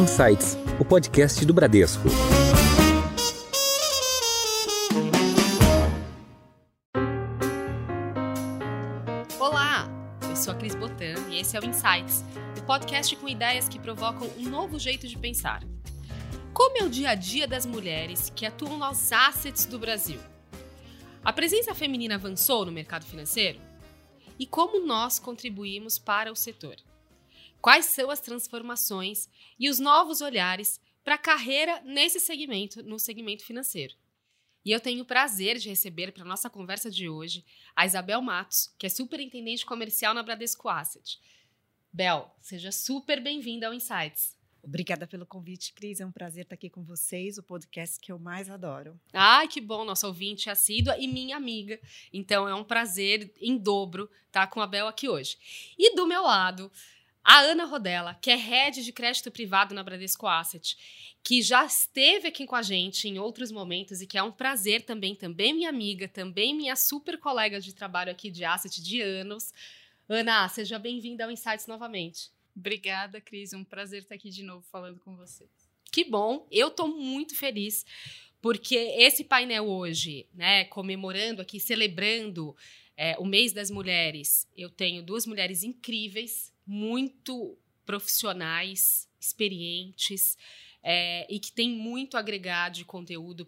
Insights, o podcast do Bradesco. Olá, eu sou a Cris Botan e esse é o Insights, o podcast com ideias que provocam um novo jeito de pensar. Como é o dia a dia das mulheres que atuam nos assets do Brasil? A presença feminina avançou no mercado financeiro? E como nós contribuímos para o setor? Quais são as transformações e os novos olhares para a carreira nesse segmento, no segmento financeiro? E eu tenho o prazer de receber para a nossa conversa de hoje a Isabel Matos, que é superintendente comercial na Bradesco Asset. Bel, seja super bem-vinda ao Insights. Obrigada pelo convite, Cris. É um prazer estar aqui com vocês, o podcast que eu mais adoro. Ai, que bom, nossa ouvinte assídua e minha amiga. Então é um prazer em dobro estar com a Bel aqui hoje. E do meu lado, a Ana Rodella, que é head de crédito privado na Bradesco Asset, que já esteve aqui com a gente em outros momentos e que é um prazer também, também minha amiga, também minha super colega de trabalho aqui de Asset de anos. Ana, seja bem-vinda ao Insights novamente. Obrigada, Cris. É um prazer estar aqui de novo falando com vocês. Que bom. Eu estou muito feliz porque esse painel hoje, né, comemorando aqui, celebrando é, o mês das mulheres, eu tenho duas mulheres incríveis, muito profissionais, experientes. É, e que tem muito a agregar de conteúdo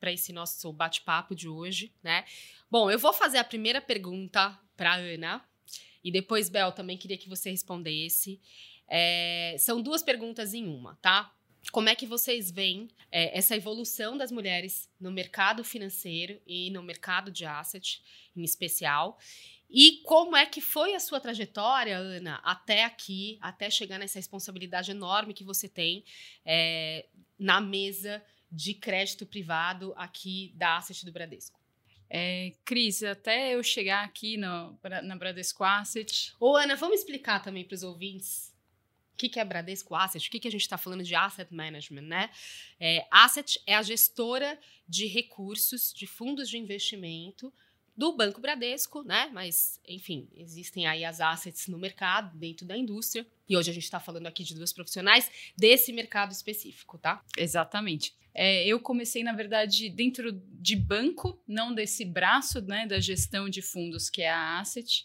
para esse nosso bate-papo de hoje, né? Bom, eu vou fazer a primeira pergunta para Ana, e depois, Bel, também queria que você respondesse. É, são duas perguntas em uma, tá? Como é que vocês veem é, essa evolução das mulheres no mercado financeiro e no mercado de asset, em especial? E como é que foi a sua trajetória, Ana, até aqui, até chegar nessa responsabilidade enorme que você tem é, na mesa de crédito privado aqui da Asset do Bradesco? É, Cris, até eu chegar aqui no, na Bradesco Asset. Ô, Ana, vamos explicar também para os ouvintes o que, que é Bradesco Asset, o que, que a gente está falando de asset management, né? É, asset é a gestora de recursos, de fundos de investimento do Banco Bradesco, né? Mas, enfim, existem aí as assets no mercado, dentro da indústria. E hoje a gente está falando aqui de duas profissionais desse mercado específico, tá? Exatamente. É, eu comecei, na verdade, dentro de banco, não desse braço né, da gestão de fundos, que é a Asset.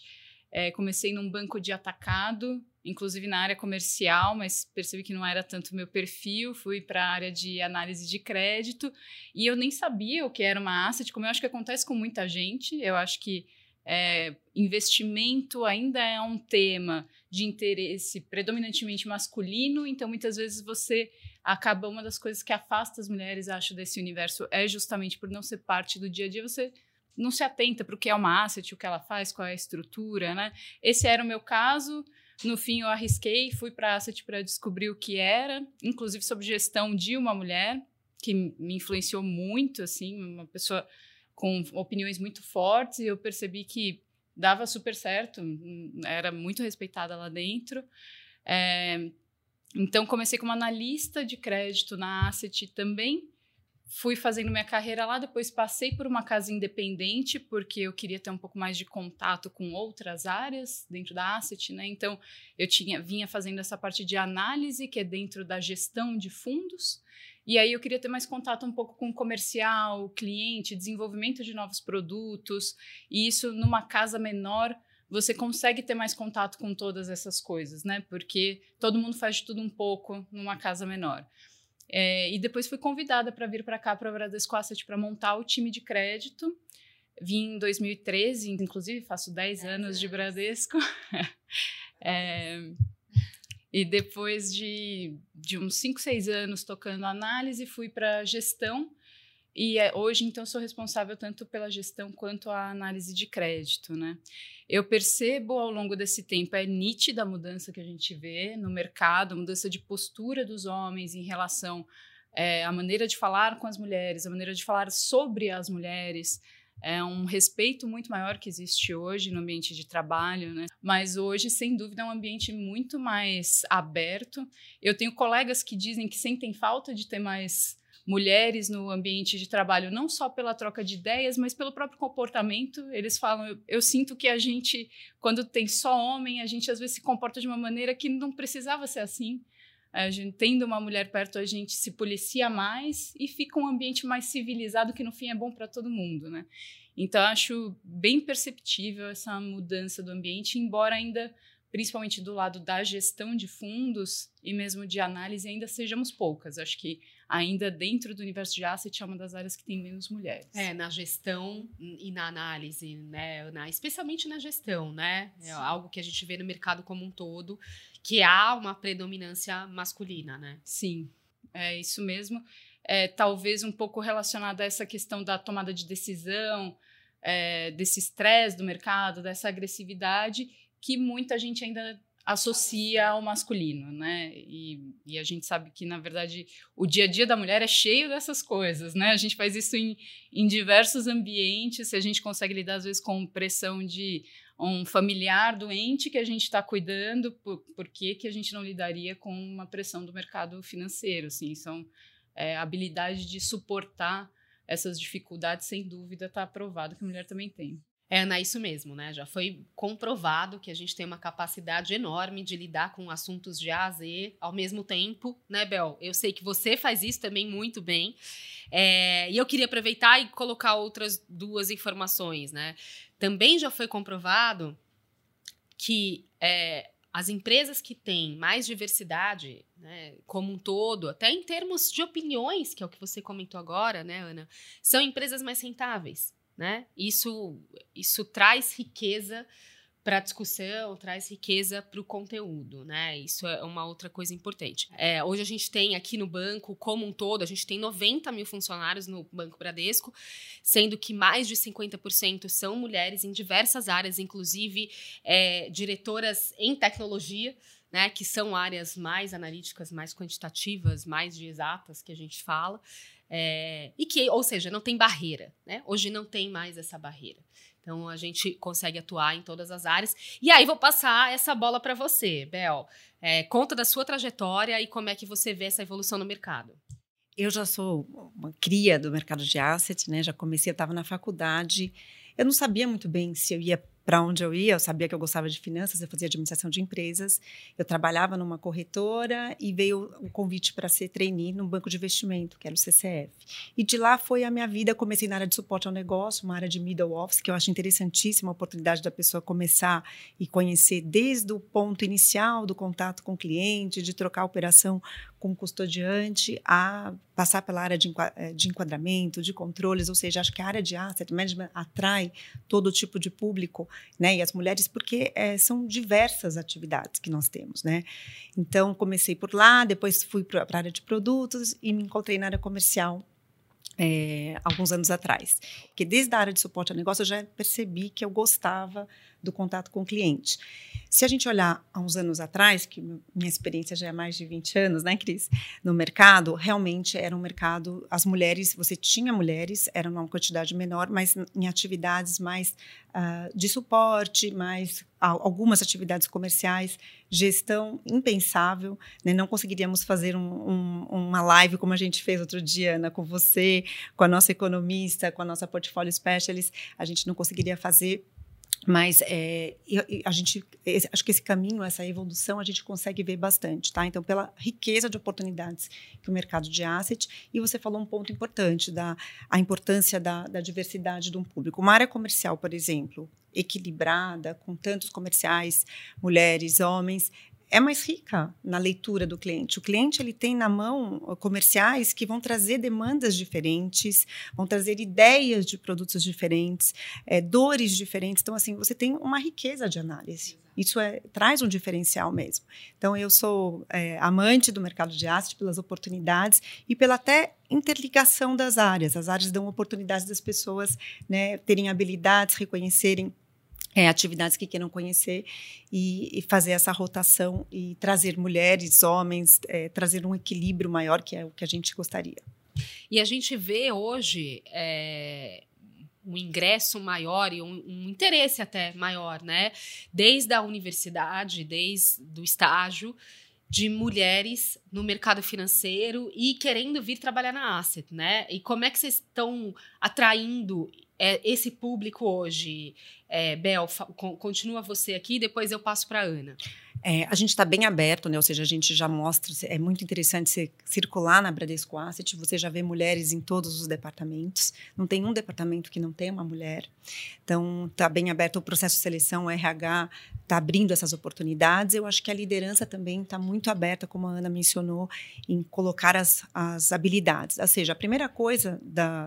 É, comecei num banco de atacado, inclusive na área comercial, mas percebi que não era tanto meu perfil. Fui para a área de análise de crédito e eu nem sabia o que era uma asset, como eu acho que acontece com muita gente. Eu acho que é, investimento ainda é um tema de interesse predominantemente masculino, então muitas vezes você acaba uma das coisas que afasta as mulheres, acho, desse universo é justamente por não ser parte do dia a dia, você não se atenta para o que é uma asset, o que ela faz, qual é a estrutura, né? Esse era o meu caso. No fim, eu arrisquei, fui para a asset para descobrir o que era, inclusive sobre gestão de uma mulher, que me influenciou muito, assim, uma pessoa com opiniões muito fortes, e eu percebi que dava super certo, era muito respeitada lá dentro. É, então, comecei como analista de crédito na Asset também. Fui fazendo minha carreira lá, depois passei por uma casa independente, porque eu queria ter um pouco mais de contato com outras áreas dentro da Asset, né? Então, eu tinha, vinha fazendo essa parte de análise, que é dentro da gestão de fundos, e aí eu queria ter mais contato um pouco com o comercial, cliente, desenvolvimento de novos produtos, e isso numa casa menor você consegue ter mais contato com todas essas coisas, né? Porque todo mundo faz de tudo um pouco numa casa menor. É, e depois fui convidada para vir para cá para a Bradesco Asset para montar o time de crédito. Vim em 2013, inclusive faço 10 anos de Bradesco. é, e depois de, de uns 5, 6 anos tocando análise, fui para gestão. E é, hoje, então, sou responsável tanto pela gestão quanto a análise de crédito, né? Eu percebo ao longo desse tempo, é nítida a mudança que a gente vê no mercado, a mudança de postura dos homens em relação é, à maneira de falar com as mulheres, a maneira de falar sobre as mulheres, é um respeito muito maior que existe hoje no ambiente de trabalho, né? Mas hoje, sem dúvida, é um ambiente muito mais aberto. Eu tenho colegas que dizem que sentem falta de ter mais mulheres no ambiente de trabalho, não só pela troca de ideias, mas pelo próprio comportamento. Eles falam, eu, eu sinto que a gente, quando tem só homem, a gente às vezes se comporta de uma maneira que não precisava ser assim. a gente, tendo uma mulher perto, a gente se policia mais e fica um ambiente mais civilizado, que no fim é bom para todo mundo, né? Então, acho bem perceptível essa mudança do ambiente, embora ainda, principalmente do lado da gestão de fundos e mesmo de análise, ainda sejamos poucas. Acho que ainda dentro do universo de asset é uma das áreas que tem menos mulheres. É, na gestão e na análise, né? Na, especialmente na gestão, né? É algo que a gente vê no mercado como um todo, que há uma predominância masculina, né? Sim, é isso mesmo. É, talvez um pouco relacionado a essa questão da tomada de decisão, é, desse estresse do mercado, dessa agressividade, que muita gente ainda associa ao masculino, né? E, e, a gente sabe que, na verdade, o dia a dia da mulher é cheio dessas coisas, né? A gente faz isso em, em diversos ambientes, se a gente consegue lidar, às vezes, com pressão de um familiar doente que a gente está cuidando, por, por que, que a gente não lidaria com uma pressão do mercado financeiro? Assim, são é, habilidade de suportar essas dificuldades, sem dúvida, está provado que a mulher também tem. É, Ana, isso mesmo, né? Já foi comprovado que a gente tem uma capacidade enorme de lidar com assuntos de A a Z ao mesmo tempo, né, Bel? Eu sei que você faz isso também muito bem. É, e eu queria aproveitar e colocar outras duas informações, né? Também já foi comprovado que é, as empresas que têm mais diversidade, né, como um todo, até em termos de opiniões, que é o que você comentou agora, né, Ana, são empresas mais rentáveis né? Isso, isso traz riqueza para a discussão, traz riqueza para o conteúdo, né? Isso é uma outra coisa importante. É, hoje a gente tem aqui no banco, como um todo, a gente tem 90 mil funcionários no Banco Bradesco, sendo que mais de 50% são mulheres em diversas áreas, inclusive é, diretoras em tecnologia, né? Que são áreas mais analíticas, mais quantitativas, mais de exatas que a gente fala. É, e que, ou seja, não tem barreira, né? Hoje não tem mais essa barreira. Então a gente consegue atuar em todas as áreas. E aí vou passar essa bola para você, Bel. É, conta da sua trajetória e como é que você vê essa evolução no mercado. Eu já sou uma cria do mercado de asset, né? Já comecei, eu estava na faculdade. Eu não sabia muito bem se eu ia para onde eu ia, eu sabia que eu gostava de finanças, eu fazia administração de empresas, eu trabalhava numa corretora e veio o convite para ser trainee num banco de investimento, que era o CCF. E de lá foi a minha vida, comecei na área de suporte ao negócio, uma área de middle office, que eu acho interessantíssima a oportunidade da pessoa começar e conhecer desde o ponto inicial do contato com o cliente, de trocar operação com o custodiante, a passar pela área de eh, enquadramento, de controles, ou seja, acho que a área de asset management atrai todo tipo de público né? E as mulheres, porque é, são diversas atividades que nós temos, né? Então, comecei por lá, depois fui para a área de produtos e me encontrei na área comercial é, alguns anos atrás. Porque desde a área de suporte ao negócio eu já percebi que eu gostava do contato com o cliente. Se a gente olhar há uns anos atrás, que minha experiência já é mais de 20 anos, né, Cris? No mercado, realmente era um mercado, as mulheres, você tinha mulheres, era uma quantidade menor, mas em atividades mais uh, de suporte, mais algumas atividades comerciais, gestão impensável, né? não conseguiríamos fazer um, um, uma live como a gente fez outro dia, Ana, com você, com a nossa economista, com a nossa portfólio specialist, a gente não conseguiria fazer mas é, a gente, acho que esse caminho, essa evolução, a gente consegue ver bastante, tá? Então, pela riqueza de oportunidades que o mercado de asset, e você falou um ponto importante da a importância da, da diversidade de um público. Uma área comercial, por exemplo, equilibrada, com tantos comerciais, mulheres, homens, é mais rica na leitura do cliente. O cliente ele tem na mão comerciais que vão trazer demandas diferentes, vão trazer ideias de produtos diferentes, é, dores diferentes. Então, assim, você tem uma riqueza de análise. Isso é, traz um diferencial mesmo. Então, eu sou é, amante do mercado de asset pelas oportunidades e pela até interligação das áreas. As áreas dão oportunidades das pessoas né, terem habilidades, reconhecerem é, atividades que queiram conhecer e, e, fazer essa rotação e trazer mulheres, homens, é, trazer um equilíbrio maior, que é o que a gente gostaria. E a gente vê hoje é, um ingresso maior e um, um, interesse até maior, né? Desde a universidade, desde o estágio, de mulheres no mercado financeiro e querendo vir trabalhar na Asset, né? E como é que vocês estão atraindo é, esse público hoje? É, Bel, continua você aqui, depois eu passo para Ana. É, a gente está bem aberto, né? Ou seja, a gente já mostra, é muito interessante você circular na Bradesco Asset, você já vê mulheres em todos os departamentos. Não tem um departamento que não tenha uma mulher. Então, está bem aberto o processo de seleção, o RH está abrindo essas oportunidades. Eu acho que a liderança também está muito aberta, como a Ana mencionou, em colocar as, as habilidades. Ou seja, a primeira coisa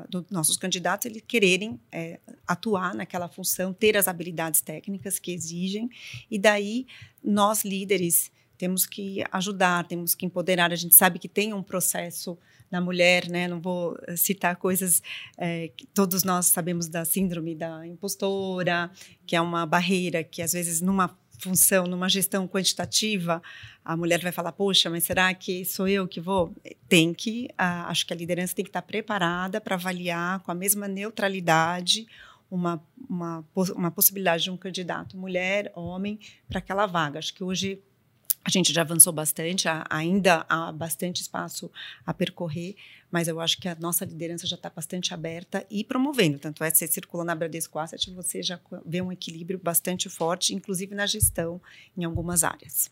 dos nossos candidatos eles quererem é, atuar naquela função, ter as habilidades técnicas que exigem, e daí nós líderes temos que ajudar, temos que empoderar. A gente sabe que tem um processo na mulher, né? Não vou eh, citar coisas é, que todos nós sabemos da síndrome da impostora, que é uma barreira que às vezes numa função, numa gestão quantitativa, a mulher vai falar: poxa, mas será que sou eu que vou? Tem que, acho que a liderança tem que estar preparada para avaliar com a mesma neutralidade uma, uma, uma possibilidade de um candidato mulher, homem, para aquela vaga. Acho que hoje a gente já avançou bastante, ainda há bastante espaço a percorrer, mas eu acho que a nossa liderança já está bastante aberta e promovendo. Tanto é que você circula na Bradesco Asset, você já vê um equilíbrio bastante forte, inclusive na gestão, em algumas áreas.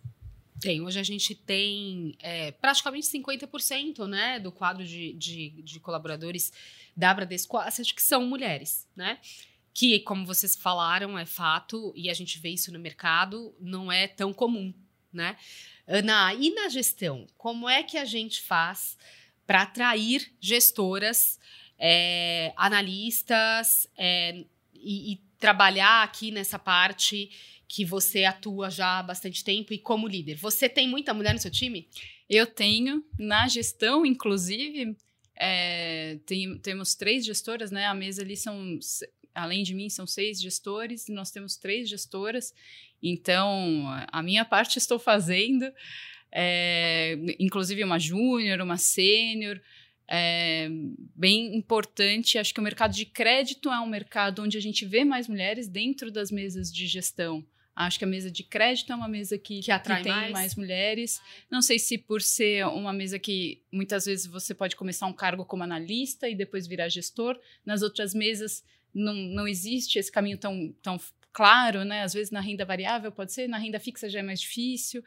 Tem, hoje a gente tem é, praticamente 50% né, do quadro de, de, de colaboradores da Bradesco Asset que são mulheres, né? que, como vocês falaram, é fato, e a gente vê isso no mercado, não é tão comum, né? Ana, e na gestão, como é que a gente faz para atrair gestoras, é, analistas é, e, e trabalhar aqui nessa parte que você atua já há bastante tempo e como líder? Você tem muita mulher no seu time? Eu tenho, na gestão, inclusive, é, tem, temos três gestoras, né? A mesa ali são além de mim, são seis gestores, e nós temos três gestoras. Então, a minha parte estou fazendo, é, inclusive uma júnior, uma sênior. É bem importante. Acho que o mercado de crédito é um mercado onde a gente vê mais mulheres dentro das mesas de gestão. Acho que a mesa de crédito é uma mesa que, que atrai que tem mais. mais. mulheres. Não sei se por ser uma mesa que muitas vezes você pode começar um cargo como analista e depois virar gestor. Nas outras mesas não, não existe esse caminho tão, tão claro, né? Às vezes na renda variável pode ser, na renda fixa já é mais difícil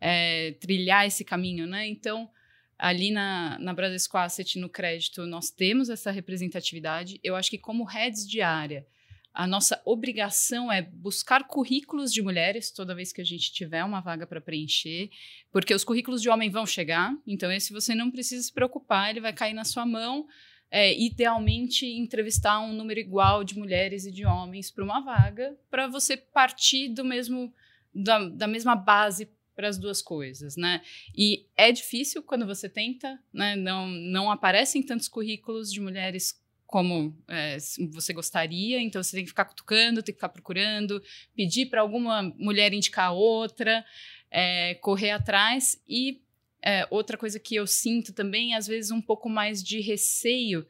é, trilhar esse caminho, né? Então, ali na, na Bradesco Asset, no crédito, nós temos essa representatividade. Eu acho que como heads de área, a nossa obrigação é buscar currículos de mulheres toda vez que a gente tiver uma vaga para preencher, porque os currículos de homem vão chegar, então esse você não precisa se preocupar, ele vai cair na sua mão é, idealmente entrevistar um número igual de mulheres e de homens para uma vaga, para você partir do mesmo da, da mesma base para as duas coisas, né? E é difícil quando você tenta, né? Não, não aparecem tantos currículos de mulheres como é, você gostaria, então você tem que ficar cutucando, tem que ficar procurando, pedir para alguma mulher indicar outra, é, correr atrás e é, outra coisa que eu sinto também, às vezes, um pouco mais de receio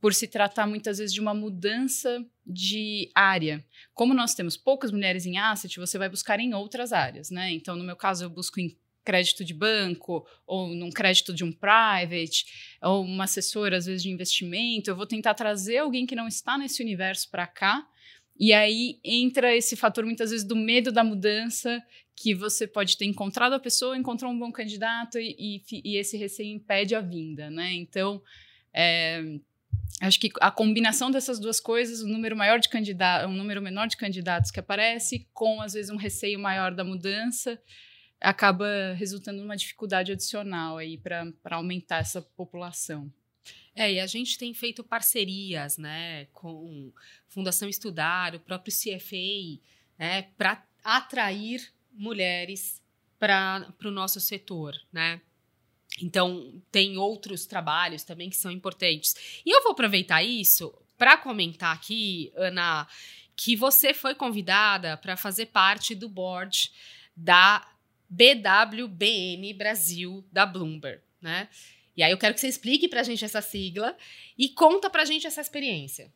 por se tratar muitas vezes de uma mudança de área. Como nós temos poucas mulheres em asset, você vai buscar em outras áreas, né? Então, no meu caso, eu busco em crédito de banco, ou num crédito de um private, ou uma assessora, às vezes, de investimento. Eu vou tentar trazer alguém que não está nesse universo para cá. E aí entra esse fator, muitas vezes, do medo da mudança, que você pode ter encontrado a pessoa, encontrou um bom candidato e, e, e esse receio impede a vinda, né? Então, é, acho que a combinação dessas duas coisas, um número maior de candidatos, um número menor de candidatos que aparece, com às vezes um receio maior da mudança, acaba resultando numa dificuldade adicional aí para aumentar essa população. É, e a gente tem feito parcerias, né, com Fundação Estudar, o próprio CFA, né, para atrair mulheres para o nosso setor, né? Então, tem outros trabalhos também que são importantes. E eu vou aproveitar isso para comentar aqui, Ana, que você foi convidada para fazer parte do board da BWBN Brasil da Bloomberg, né? E aí eu quero que você explique para a gente essa sigla e conta para a gente essa experiência.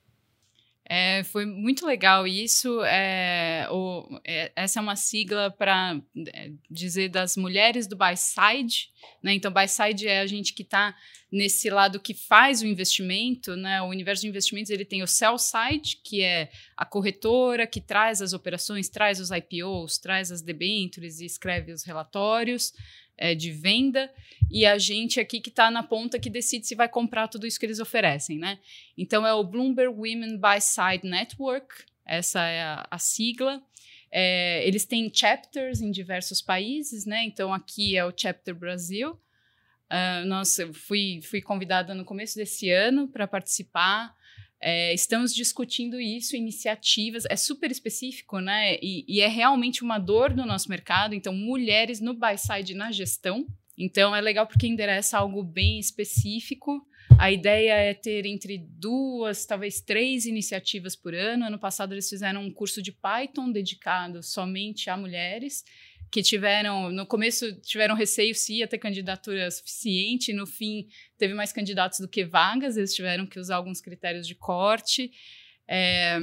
É, foi muito legal isso. É, o, é, essa é uma sigla para é, dizer das mulheres do buy side. Né? Então, buy side é a gente que está nesse lado que faz o investimento. Né? O universo de investimentos ele tem o sell side, que é a corretora que traz as operações, traz os IPOs, traz as debentures e escreve os relatórios é, de venda e a gente aqui que está na ponta que decide se vai comprar tudo isso que eles oferecem, né? Então é o Bloomberg Women Buy Side Network, essa é a, a sigla. É, eles têm chapters em diversos países, né? Então aqui é o Chapter Brasil. Uh, nossa, fui, fui convidada no começo desse ano para participar. É, estamos discutindo isso, iniciativas, é super específico, né? E, e, é realmente uma dor no nosso mercado. Então, mulheres no buy side na gestão. Então, é legal porque endereça algo bem específico. A ideia é ter entre duas, talvez três iniciativas por ano. Ano passado, eles fizeram um curso de Python dedicado somente a mulheres que tiveram, no começo, tiveram receio se ia ter candidatura suficiente, no fim, teve mais candidatos do que vagas, eles tiveram que usar alguns critérios de corte é,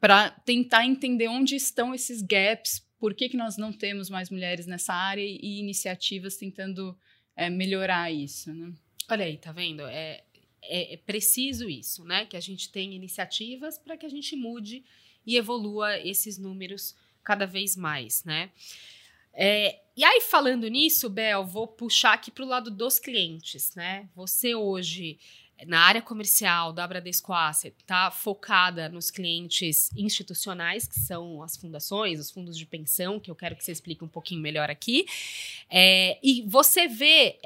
para tentar entender onde estão esses gaps, por que, que nós não temos mais mulheres nessa área e iniciativas tentando é, melhorar isso. Né? Olha aí, tá vendo? É, é, é preciso isso, né? Que a gente tenha iniciativas para que a gente mude e evolua esses números cada vez mais, né? É, e aí, falando nisso, Bel, vou puxar aqui para o lado dos clientes, né? Você hoje, na área comercial da Bradesco Asset, está focada nos clientes institucionais, que são as fundações, os fundos de pensão, que eu quero que você explique um pouquinho melhor aqui. É, e você vê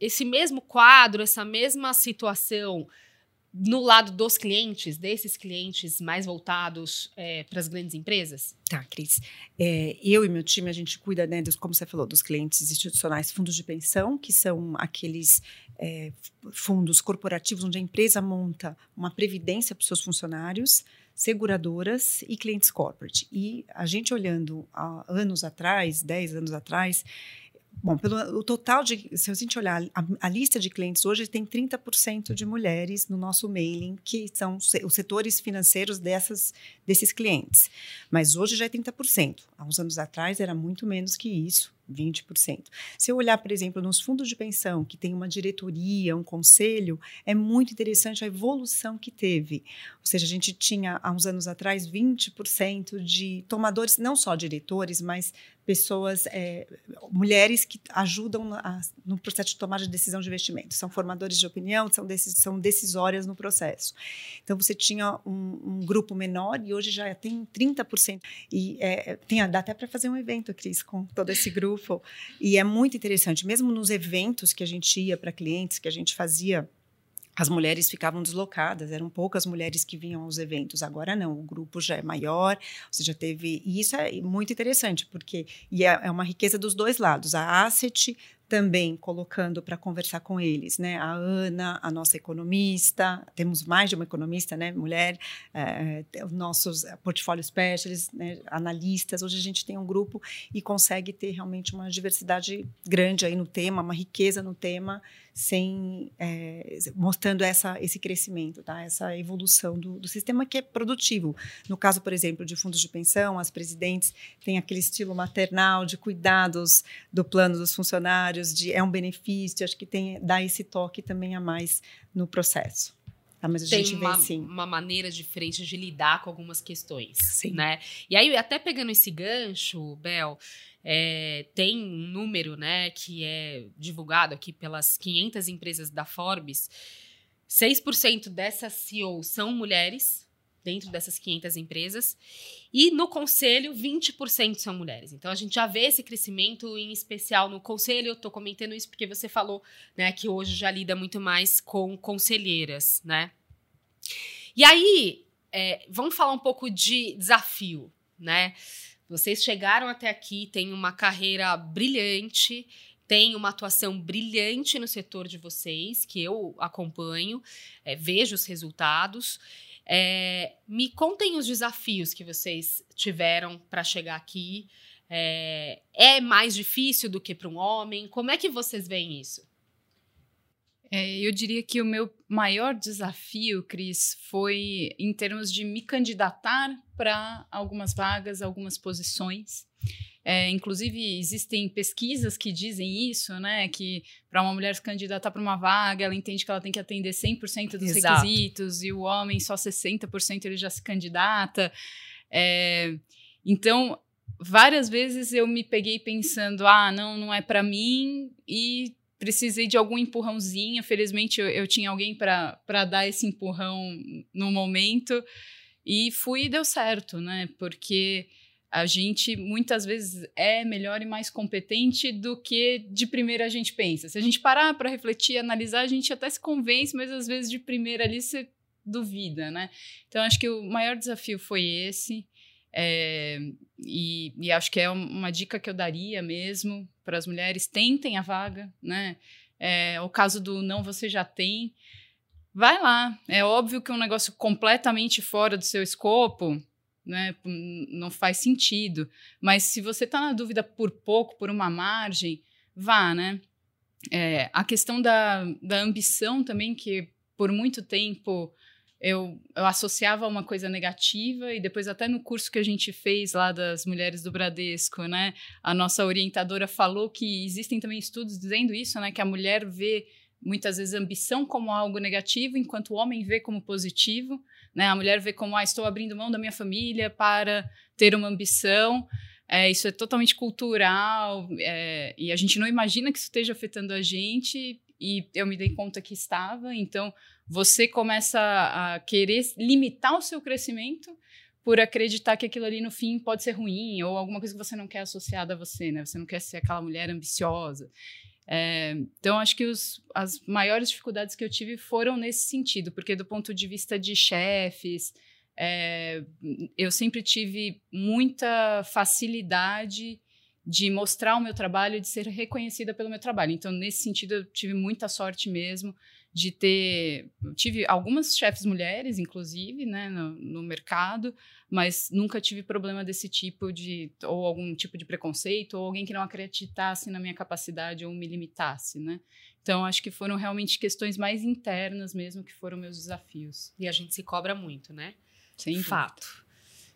esse mesmo quadro, essa mesma situação no lado dos clientes, desses clientes mais voltados é, para as grandes empresas? Tá, Cris. É, eu e meu time, a gente cuida, né, dos, como você falou, dos clientes institucionais, fundos de pensão, que são aqueles é, fundos corporativos onde a empresa monta uma previdência para os seus funcionários, seguradoras e clientes corporate. E a gente olhando há anos atrás, 10 anos atrás, Bom, pelo o total de, se a gente olhar a, a lista de clientes hoje tem 30% de mulheres no nosso mailing que são os setores financeiros dessas desses clientes. Mas hoje já é 30%. Há uns anos atrás era muito menos que isso. 20%. Se eu olhar, por exemplo, nos fundos de pensão, que tem uma diretoria, um conselho, é muito interessante a evolução que teve. Ou seja, a gente tinha, há uns anos atrás, 20% de tomadores, não só diretores, mas pessoas, é, mulheres que ajudam a, no processo de tomada de decisão de investimento. São formadores de opinião, são, decis, são decisórias no processo. Então, você tinha um, um grupo menor e hoje já tem 30%. E é, tem, dá até para fazer um evento, Cris, com todo esse grupo e é muito interessante, mesmo nos eventos que a gente ia para clientes, que a gente fazia as mulheres ficavam deslocadas, eram poucas mulheres que vinham aos eventos. Agora não, o grupo já é maior, você já teve. E isso é muito interessante, porque e é, é uma riqueza dos dois lados. A Asset também colocando para conversar com eles, né? A Ana, a nossa economista, temos mais de uma economista, né? Mulher, é, os nossos portfólio specialists, né? analistas. Hoje a gente tem um grupo e consegue ter realmente uma diversidade grande aí no tema, uma riqueza no tema, sem é, mostrando essa, esse crescimento, tá? Essa evolução do, do sistema que é produtivo. No caso, por exemplo, de fundos de pensão, as presidentes têm aquele estilo maternal de cuidados do plano dos funcionários de é um benefício, acho que tem dá esse toque também a mais no processo. Tá, mas a tem gente uma, vê, sim. uma maneira diferente de lidar com algumas questões, sim. né? E aí, até pegando esse gancho, Bel, é, tem um número, né, que é divulgado aqui pelas 500 empresas da Forbes, 6% dessas CEOs são mulheres, dentro dessas 500 empresas. E no conselho, 20% são mulheres. Então a gente já vê esse crescimento, em especial no conselho. Eu estou comentando isso porque você falou né, que hoje já lida muito mais com conselheiras, né? E aí, é, vamos falar um pouco de desafio, né? Vocês chegaram até aqui, têm uma carreira brilhante, têm uma atuação brilhante no setor de vocês, que eu acompanho, é, vejo os resultados. É, me contem os desafios que vocês tiveram para chegar aqui. É, é, mais difícil do que para um homem? Como é que vocês veem isso? É, eu diria que o meu maior desafio, Cris, foi em termos de me candidatar para algumas vagas, algumas posições. É, inclusive, existem pesquisas que dizem isso, né? Que para uma mulher se candidatar para uma vaga, ela entende que ela tem que atender 100% dos Exato. requisitos, e o homem só 60% ele já se candidata. É, então, várias vezes eu me peguei pensando: ah, não, não é para mim, e precisei de algum empurrãozinho. Felizmente, eu, eu tinha alguém para dar esse empurrão no momento. E fui e deu certo, né? Porque a gente muitas vezes é melhor e mais competente do que de primeira a gente pensa. Se a gente parar para refletir, analisar, a gente até se convence, mas às vezes de primeira ali você duvida, né? Então acho que o maior desafio foi esse. É, e, e, acho que é uma dica que eu daria mesmo para as mulheres: tentem a vaga, né? É, o caso do não você já tem, vai lá. É óbvio que um negócio completamente fora do seu escopo, né? Não faz sentido. Mas se você está na dúvida por pouco, por uma margem, vá, né? É, a questão da, da ambição também, que por muito tempo eu, eu associava a uma coisa negativa e depois até no curso que a gente fez lá das mulheres do Bradesco, né, a nossa orientadora falou que existem também estudos dizendo isso, né, que a mulher vê muitas vezes ambição como algo negativo, enquanto o homem vê como positivo, né, a mulher vê como ah, estou abrindo mão da minha família para ter uma ambição. É, isso é totalmente cultural é, e a gente não imagina que isso esteja afetando a gente e eu me dei conta que estava. Então, você começa a querer limitar o seu crescimento por acreditar que aquilo ali no fim pode ser ruim ou alguma coisa que você não quer associada a você, né? Você não quer ser aquela mulher ambiciosa. É, então, acho que os, as maiores dificuldades que eu tive foram nesse sentido, porque do ponto de vista de chefes, é, eu sempre tive muita facilidade de mostrar o meu trabalho e de ser reconhecida pelo meu trabalho. Então, nesse sentido, eu tive muita sorte mesmo de ter. Tive algumas chefes mulheres, inclusive, né, no, no, mercado, mas nunca tive problema desse tipo de. ou algum tipo de preconceito, ou alguém que não acreditasse na minha capacidade ou me limitasse, né. Então, acho que foram realmente questões mais internas mesmo que foram meus desafios. E a gente se cobra muito, né? Sem Fato.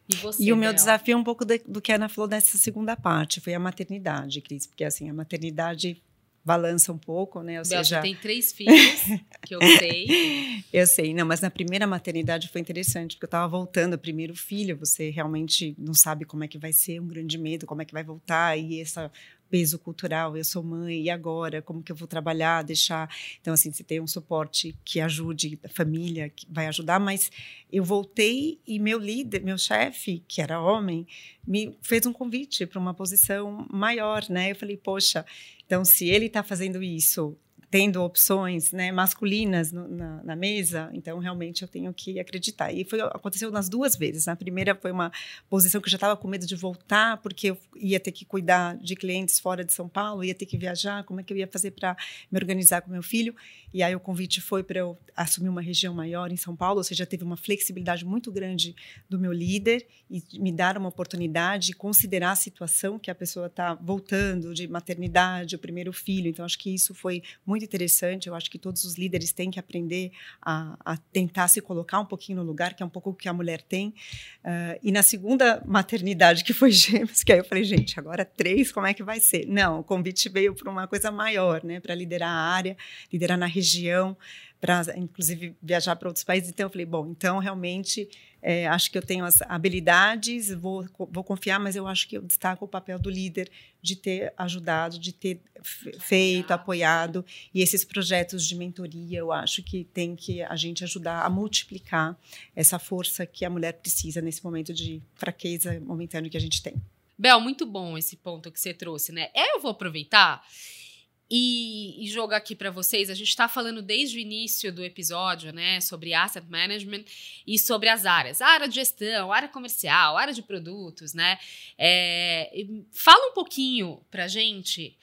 E, você, e o meu Bel? desafio é um pouco de, do que a Ana falou nessa segunda parte, foi a maternidade, Cris, porque assim, a maternidade balança um pouco, né? Ou Bel, seja, tem três filhos, que eu sei. eu sei, não, mas na primeira maternidade foi interessante, porque eu estava voltando, o primeiro filho, você realmente não sabe como é que vai ser, um grande medo, como é que vai voltar, e essa peso cultural, eu sou mãe, e agora? Como que eu vou trabalhar, deixar... Então, assim, você tem um suporte que ajude a família, que vai ajudar, mas eu voltei e meu líder, meu chefe, que era homem, me fez um convite para uma posição maior, né? Eu falei, poxa, então se ele está fazendo isso tendo opções né, masculinas no, na, na, mesa, então realmente eu tenho que acreditar. E foi, aconteceu nas duas vezes. Na primeira foi uma posição que eu já estava com medo de voltar, porque eu ia ter que cuidar de clientes fora de São Paulo, ia ter que viajar, como é que eu ia fazer para me organizar com meu filho. E aí o convite foi para eu assumir uma região maior em São Paulo, ou seja, teve uma flexibilidade muito grande do meu líder e me dar uma oportunidade de considerar a situação que a pessoa está voltando de maternidade, o primeiro filho. Então acho que isso foi muito muito interessante. Eu acho que todos os líderes têm que aprender a, a tentar se colocar um pouquinho no lugar, que é um pouco o que a mulher tem. Uh, e na segunda maternidade, que foi gêmeos, que aí eu falei, gente, agora três, como é que vai ser? Não, o convite veio para uma coisa maior, né? Para liderar a área, liderar na região, para inclusive viajar para outros países. Então eu falei, bom, então realmente é, acho que eu tenho as habilidades, vou, vou confiar, mas eu acho que eu destaco o papel do líder de ter ajudado, de ter feito, apoiado. E esses projetos de mentoria, eu acho que tem que a gente ajudar a multiplicar essa força que a mulher precisa nesse momento de fraqueza momentânea que a gente tem. Bel, muito bom esse ponto que você trouxe, né? Eu vou aproveitar e, e jogar aqui para vocês, a gente está falando desde o início do episódio, né, sobre asset management e sobre as áreas, a área de gestão, área comercial, área de produtos, né? É, fala um pouquinho para gente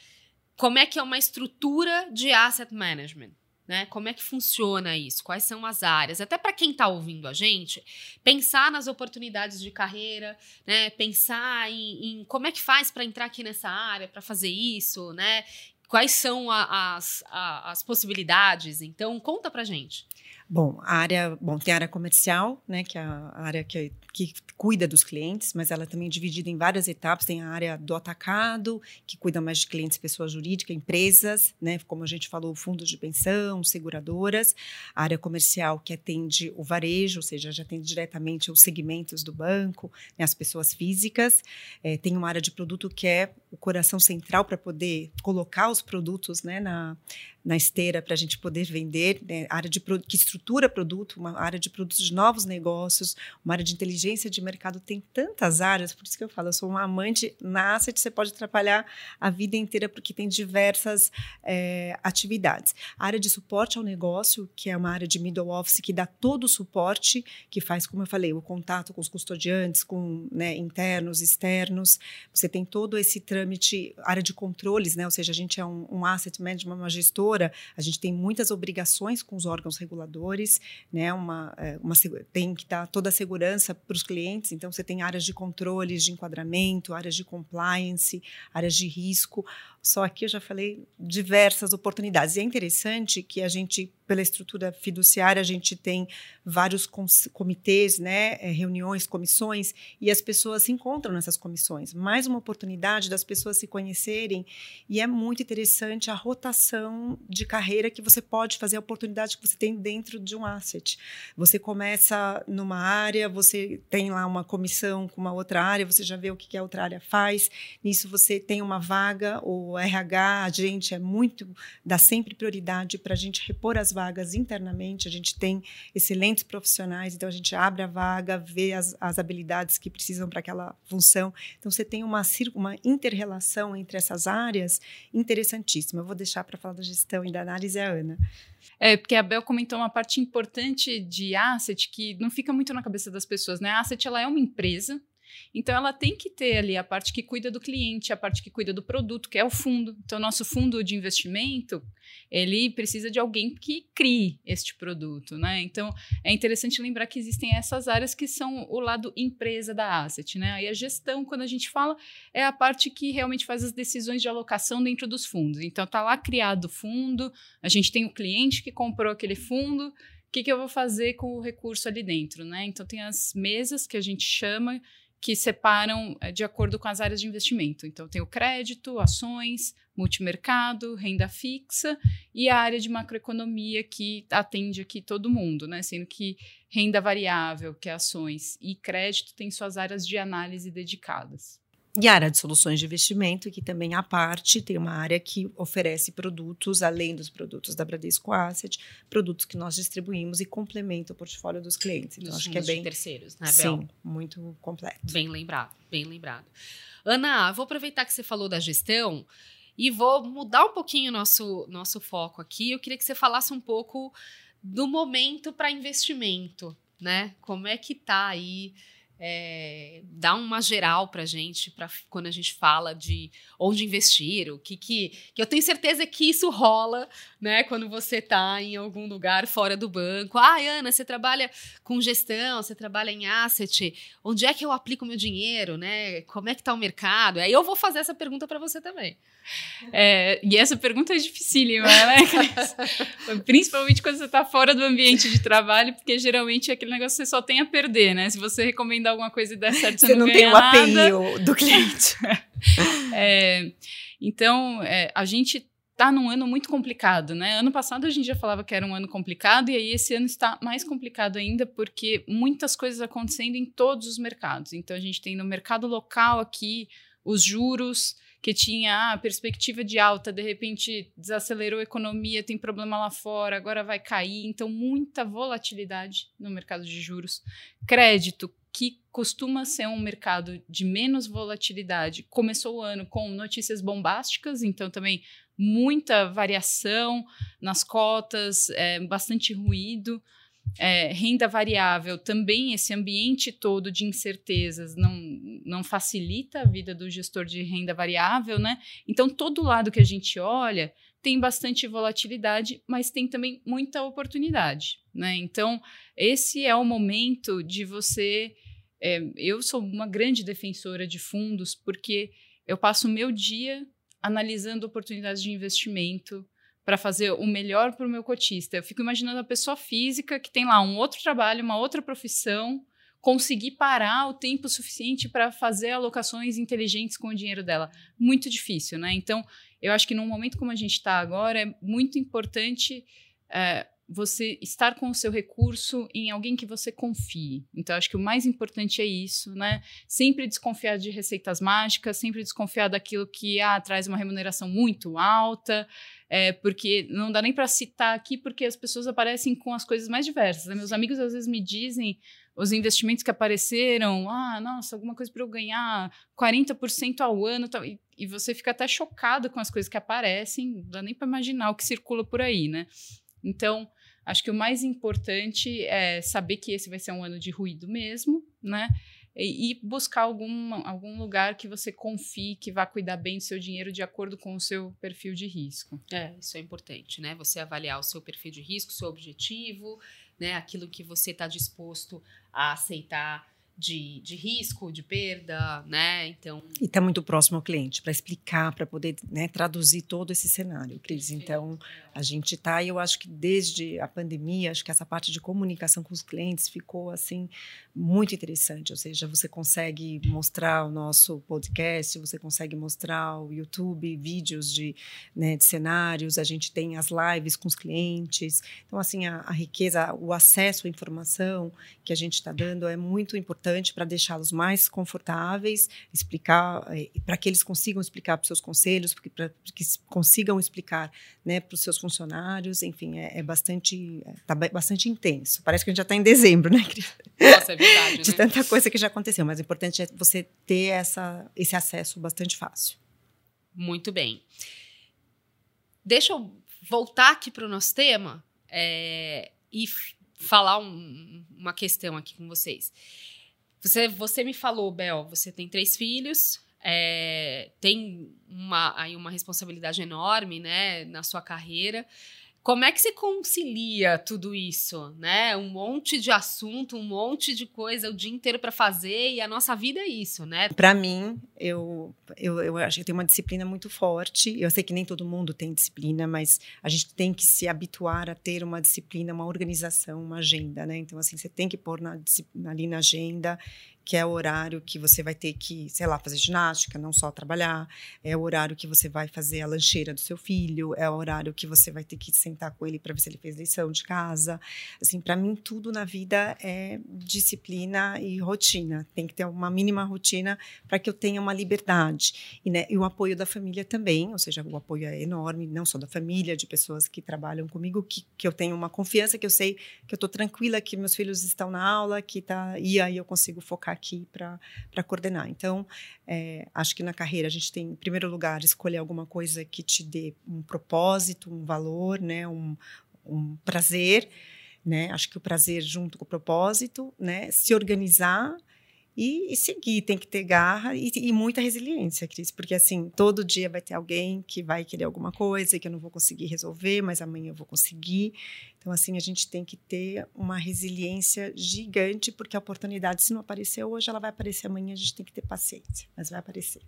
como é que é uma estrutura de asset management. Né? Como é que funciona isso? Quais são as áreas? Até para quem está ouvindo a gente, pensar nas oportunidades de carreira, né? Pensar em, em como é que faz para entrar aqui nessa área, para fazer isso, né? Quais são a, as, a, as possibilidades? Então, conta pra gente. Bom, a área, bom, tem a área comercial, né, que é a área que, que cuida dos clientes, mas ela também é dividida em várias etapas. Tem a área do atacado, que cuida mais de clientes, pessoa jurídica, empresas, né, como a gente falou, fundos de pensão, seguradoras. A área comercial, que atende o varejo, ou seja, já atende diretamente os segmentos do banco, né, as pessoas físicas. É, tem uma área de produto que é o coração central para poder colocar os produtos né, na, na esteira para a gente poder vender, né, área de que estrutura produto, uma área de produtos de novos negócios, uma área de inteligência de mercado, tem tantas áreas, por isso que eu falo, eu sou uma amante na asset, você pode atrapalhar a vida inteira porque tem diversas é, atividades. A área de suporte ao negócio, que é uma área de middle office que dá todo o suporte, que faz, como eu falei, o contato com os custodiantes, com né, internos, externos, você tem todo esse trâmite, área de controles, né, ou seja, a gente é um, um asset management, uma gestora a gente tem muitas obrigações com os órgãos reguladores, né? Uma, é, uma tem que dar toda a segurança para os clientes. Então, você tem áreas de controles, de enquadramento, áreas de compliance, áreas de risco. Só aqui eu já falei diversas oportunidades. E é interessante que a gente, pela estrutura fiduciária, a gente tem vários comitês, né, é, reuniões, comissões, e as pessoas se encontram nessas comissões. Mais uma oportunidade das pessoas se conhecerem, e é muito interessante a rotação de carreira que você pode fazer, a oportunidade que você tem dentro de um asset. Você começa numa área, você tem lá uma comissão com uma outra área, você já vê o que a outra área faz, nisso você tem uma vaga o RH, a gente é muito, dá sempre prioridade para a gente repor as vagas internamente. A gente tem excelentes profissionais, então a gente abre a vaga, vê as, as habilidades que precisam para aquela função. Então você tem uma, uma inter-relação entre essas áreas interessantíssima. Eu vou deixar para falar da gestão e da análise a Ana. É, porque a Bel comentou uma parte importante de asset que não fica muito na cabeça das pessoas, né? A asset ela é uma empresa então, ela tem que ter ali a parte que cuida do cliente, a parte que cuida do produto, que é o fundo. Então, nosso fundo de investimento, ele precisa de alguém que crie este produto, né? Então, é interessante lembrar que existem essas áreas que são o lado empresa da asset, né? Aí a gestão, quando a gente fala, é a parte que realmente faz as decisões de alocação dentro dos fundos. Então, tá lá criado o fundo, a gente tem o cliente que comprou aquele fundo, o que, que eu vou fazer com o recurso ali dentro, né? Então, tem as mesas que a gente chama que separam eh, de acordo com as áreas de investimento. Então, tem o crédito, ações, multimercado, renda fixa e a área de macroeconomia que atende aqui todo mundo, né? Sendo que renda variável, que é ações, e crédito tem suas áreas de análise dedicadas. E a área de soluções de investimento, que também à parte tem uma área que oferece produtos, além dos produtos da Bradesco Asset, produtos que nós distribuímos e complementa o portfólio dos clientes. Então, acho que é bem. terceiros, né, Bel? Sim, muito completo. Bem lembrado, bem lembrado. Ana, vou aproveitar que você falou da gestão e vou mudar um pouquinho o nosso, nosso foco aqui. Eu queria que você falasse um pouco do momento para investimento, né? Como é que tá aí? É, dá uma geral para a gente, para quando a gente fala de onde investir, o que, que, que eu tenho certeza que isso rola, né? Quando você está em algum lugar fora do banco. Ah, Ana, você trabalha com gestão, você trabalha em asset, onde é que eu aplico meu dinheiro, né? Como é que está o mercado? Aí eu vou fazer essa pergunta para você também. É, e essa pergunta é dificílima, né, Cris? Principalmente quando você está fora do ambiente de trabalho, porque geralmente é aquele negócio que você só tem a perder, né? Se você recomendar alguma coisa e der certo, você, você não, não tem o API do cliente. é, então, é, a gente está num ano muito complicado, né? Ano passado a gente já falava que era um ano complicado e aí esse ano está mais complicado ainda porque muitas coisas acontecendo em todos os mercados. Então a gente tem no mercado local aqui os juros que tinha a perspectiva de alta, de repente desacelerou a economia, tem problema lá fora, agora vai cair. Então, muita volatilidade no mercado de juros. Crédito, que costuma ser um mercado de menos volatilidade, começou o ano com notícias bombásticas, então também muita variação nas cotas, é, bastante ruído é, renda variável, também esse ambiente todo de incertezas não, não facilita a vida do gestor de renda variável, né? Então, todo lado que a gente olha tem bastante volatilidade, mas tem também muita oportunidade, né? Então, esse é o momento de você. É, eu sou uma grande defensora de fundos porque eu passo o meu dia analisando oportunidades de investimento para fazer o melhor para o meu cotista. Eu fico imaginando a pessoa física que tem lá um outro trabalho, uma outra profissão, conseguir parar o tempo suficiente para fazer alocações inteligentes com o dinheiro dela. Muito difícil, né? Então, eu acho que num momento como a gente está agora, é muito importante é, você estar com o seu recurso em alguém que você confie. Então, acho que o mais importante é isso, né? Sempre desconfiar de receitas mágicas, sempre desconfiar daquilo que ah, traz uma remuneração muito alta, é, porque não dá nem para citar aqui, porque as pessoas aparecem com as coisas mais diversas. Né? Meus amigos às vezes me dizem os investimentos que apareceram, ah, nossa, alguma coisa para eu ganhar 40% ao ano, tal, e, e, você fica até chocado com as coisas que aparecem, não dá nem para imaginar o que circula por aí, né? Então, Acho que o mais importante é saber que esse vai ser um ano de ruído mesmo, né? E, e buscar algum, algum lugar que você confie que vá cuidar bem do seu dinheiro de acordo com o seu perfil de risco. É, isso é importante, né? Você avaliar o seu perfil de risco, seu objetivo, né? Aquilo que você está disposto a aceitar de, de risco, de perda, né? Então. E está muito próximo ao cliente para explicar, para poder né, traduzir todo esse cenário, Cris. Então, a gente está, e eu acho que desde a pandemia, acho que essa parte de comunicação com os clientes ficou assim muito interessante. Ou seja, você consegue mostrar o nosso podcast, você consegue mostrar o YouTube, vídeos de, né, de cenários, a gente tem as lives com os clientes. Então, assim, a, a riqueza, o acesso à informação que a gente está dando é muito importante para deixá-los mais confortáveis, explicar, eh, para que eles consigam explicar para os seus conselhos, para que consigam explicar né, para os seus funcionários. Enfim, é, é bastante, está bastante intenso. Parece que a gente já está em dezembro, né, Cris? Nossa, é verdade. de né? tanta coisa que já aconteceu, mas o importante é você ter essa, esse acesso bastante fácil. Muito bem. Deixa eu voltar aqui para o nosso tema é, e falar um, uma questão aqui com vocês. Você, você me falou, Bel, você tem três filhos, é, tem uma, aí uma responsabilidade enorme né, na sua carreira. Como é que você concilia tudo isso, né? Um monte de assunto, um monte de coisa o dia inteiro para fazer e a nossa vida é isso, né? Para mim, eu, eu, eu acho que tem uma disciplina muito forte. Eu sei que nem todo mundo tem disciplina, mas a gente tem que se habituar a ter uma disciplina, uma organização, uma agenda, né? Então, assim, você tem que pôr na, ali na agenda que é o horário que você vai ter que, sei lá, fazer ginástica, não só trabalhar, é o horário que você vai fazer a lancheira do seu filho, é o horário que você vai ter que sentar com ele para ver se ele fez lição de casa. Assim, para mim tudo na vida é disciplina e rotina. Tem que ter uma mínima rotina para que eu tenha uma liberdade. E, né, e o apoio da família também, ou seja, o apoio é enorme, não só da família, de pessoas que trabalham comigo, que, que eu tenho uma confiança, que eu sei que eu estou tranquila, que meus filhos estão na aula, que tá, e aí eu consigo focar aqui para coordenar. Então, é, acho que na carreira a gente tem, em primeiro lugar, escolher alguma coisa que te dê um propósito, um valor, né, um, um prazer. Né? Acho que o prazer junto com o propósito, né? Se organizar e, e, seguir, tem que ter garra e, e, muita resiliência, Cris, porque assim, todo dia vai ter alguém que vai querer alguma coisa que eu não vou conseguir resolver, mas amanhã eu vou conseguir. Então, assim, a gente tem que ter uma resiliência gigante, porque a oportunidade, se não aparecer hoje, ela vai aparecer amanhã, a gente tem que ter paciência, mas vai aparecer.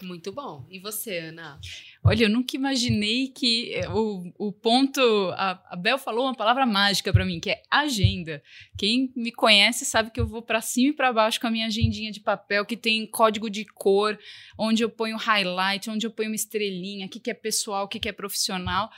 Muito bom. E você, Ana? Olha, eu nunca imaginei que eh, o, o ponto. A, a Bel falou uma palavra mágica para mim, que é agenda. Quem me conhece sabe que eu vou para cima e para baixo com a minha agendinha de papel, que tem código de cor, onde eu ponho highlight, onde eu ponho uma estrelinha, o que, que é pessoal, o que, que é profissional.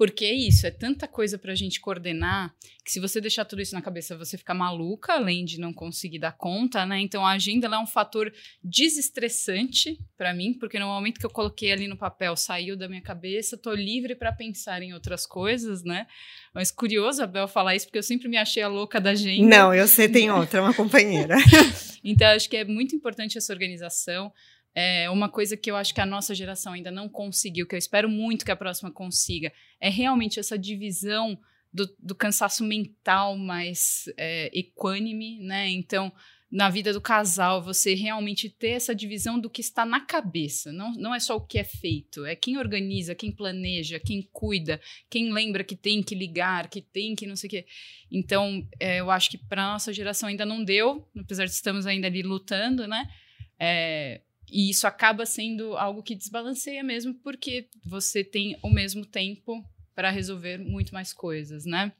Porque é isso, é tanta coisa para a gente coordenar que se você deixar tudo isso na cabeça, você fica maluca, além de não conseguir dar conta, né? Então a agenda é um fator desestressante para mim, porque no momento que eu coloquei ali no papel, saiu da minha cabeça, tô livre para pensar em outras coisas, né? Mas curioso a Bel falar isso, porque eu sempre me achei a louca da agenda. Não, eu sei, tem outra, uma companheira. então acho que é muito importante essa organização. É uma coisa que eu acho que a nossa geração ainda não conseguiu, que eu espero muito que a próxima consiga, é realmente essa divisão do, do cansaço mental mais é, equânime, né? Então, na vida do casal, você realmente ter essa divisão do que está na cabeça. Não, não é só o que é feito, é quem organiza, quem planeja, quem cuida, quem lembra que tem que ligar, que tem que não sei o quê. Então, é, eu acho que para nossa geração ainda não deu, apesar de estamos ainda ali lutando, né? É, e isso acaba sendo algo que desbalanceia mesmo, porque você tem o mesmo tempo para resolver muito mais coisas, né?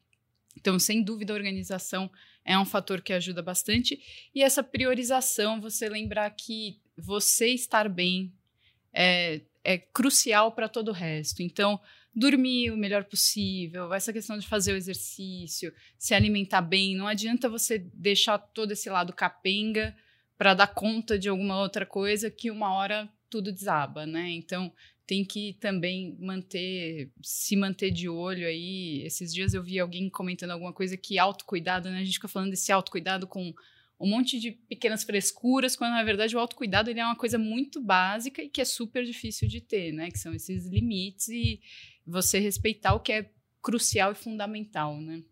Então, sem dúvida, a organização é um fator que ajuda bastante. E essa priorização, você lembrar que você estar bem é, é crucial para todo o resto. Então, dormir o melhor possível, essa questão de fazer o exercício, se alimentar bem, não adianta você deixar todo esse lado capenga para dar conta de alguma outra coisa que uma hora tudo desaba, né? Então, tem que também manter, se manter de olho aí. Esses dias eu vi alguém comentando alguma coisa que autocuidado, né? A gente fica falando desse autocuidado com um monte de pequenas frescuras, quando na verdade o autocuidado ele é uma coisa muito básica e que é super difícil de ter, né? Que são esses limites e você respeitar o que é crucial e fundamental, né?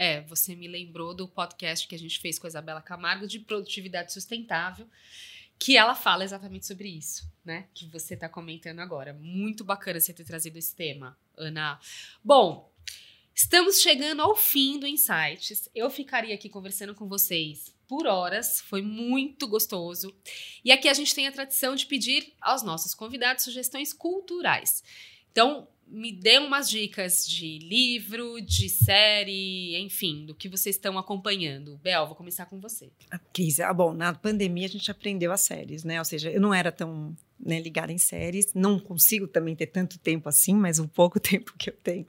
É, você me lembrou do podcast que a gente fez com a Isabela Camargo de produtividade sustentável, que ela fala exatamente sobre isso, né? Que você está comentando agora. Muito bacana você ter trazido esse tema, Ana. Bom, estamos chegando ao fim do Insights. Eu ficaria aqui conversando com vocês por horas, foi muito gostoso. E aqui a gente tem a tradição de pedir aos nossos convidados sugestões culturais. Então, me dê umas dicas de livro, de série, enfim, do que vocês estão acompanhando. Bel, vou começar com você. A Cris, ah, bom, na pandemia a gente aprendeu as séries, né? Ou seja, eu não era tão né, ligada em séries. Não consigo também ter tanto tempo assim, mas o pouco tempo que eu tenho,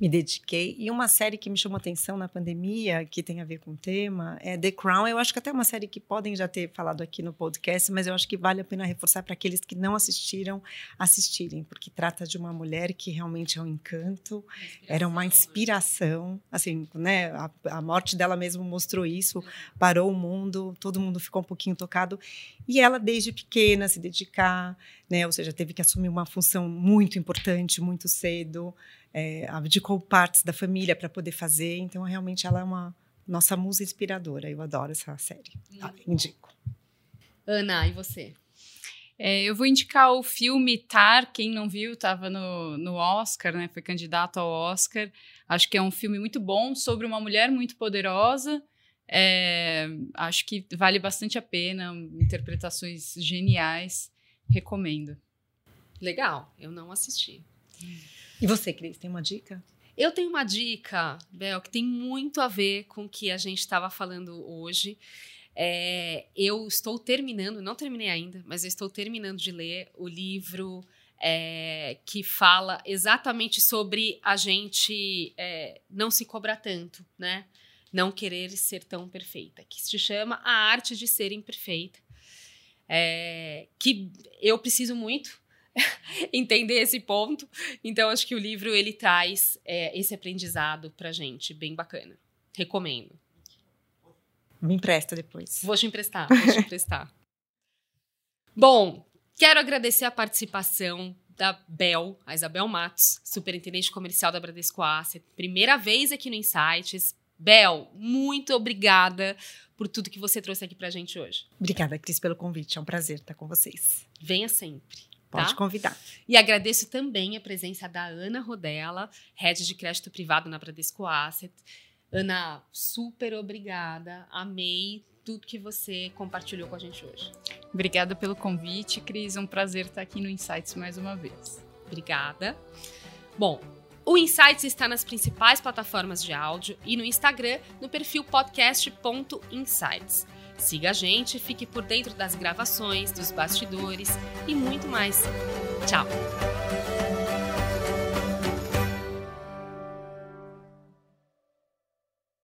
me dediquei. E uma série que me chamou atenção na pandemia, que tem a ver com o tema, é The Crown. Eu acho que até é uma série que podem já ter falado aqui no podcast, mas eu acho que vale a pena reforçar para aqueles que não assistiram, assistirem, porque trata de uma mulher que realmente é um encanto, era uma inspiração. Assim, né, a, a morte dela mesmo mostrou isso, parou o mundo, todo mundo ficou um pouquinho tocado. E ela, desde pequena, se né? Ou seja, teve que assumir uma função muito importante, muito cedo, é, abdicou partes da família para poder fazer. Então, realmente, ela é uma nossa musa inspiradora. Eu adoro essa série. Tá, indico. Ana, e você? É, eu vou indicar o filme Tar, quem não viu, estava no, no Oscar, né? Foi candidato ao Oscar. Acho que é um filme muito bom sobre uma mulher muito poderosa é, acho que vale bastante a pena, interpretações geniais, recomendo. Legal, eu não assisti. E você, Cris, tem uma dica? Eu tenho uma dica, Bel, que tem muito a ver com o que a gente estava falando hoje. É, eu estou terminando, não terminei ainda, mas eu estou terminando de ler o livro é, que fala exatamente sobre a gente é, não se cobrar tanto, né? não querer ser tão perfeita, que se chama A Arte de Ser Imperfeita. É, que eu preciso muito entender esse ponto, então acho que o livro ele traz é, esse aprendizado pra gente, bem bacana. Recomendo. Me empresta depois. Vou te emprestar, vou te emprestar. Bom, quero agradecer a participação da Bel, a Isabel Matos, superintendente comercial da Bradesco Asset. Primeira vez aqui no Insights. Bel, muito obrigada por tudo que você trouxe aqui pra gente hoje. Obrigada, Cris, pelo convite. É um prazer estar com vocês. Venha sempre. Pode tá? convidar. E agradeço também a presença da Ana Rodella, head de crédito privado na Bradesco Asset. Ana, super obrigada. Amei tudo que você compartilhou com a gente hoje. Obrigada pelo convite, Cris. Um prazer estar aqui no Insights mais uma vez. Obrigada. Bom, o Insights está nas principais plataformas de áudio e no Instagram no perfil podcast.insights. Siga a gente, fique por dentro das gravações, dos bastidores e muito mais. Tchau!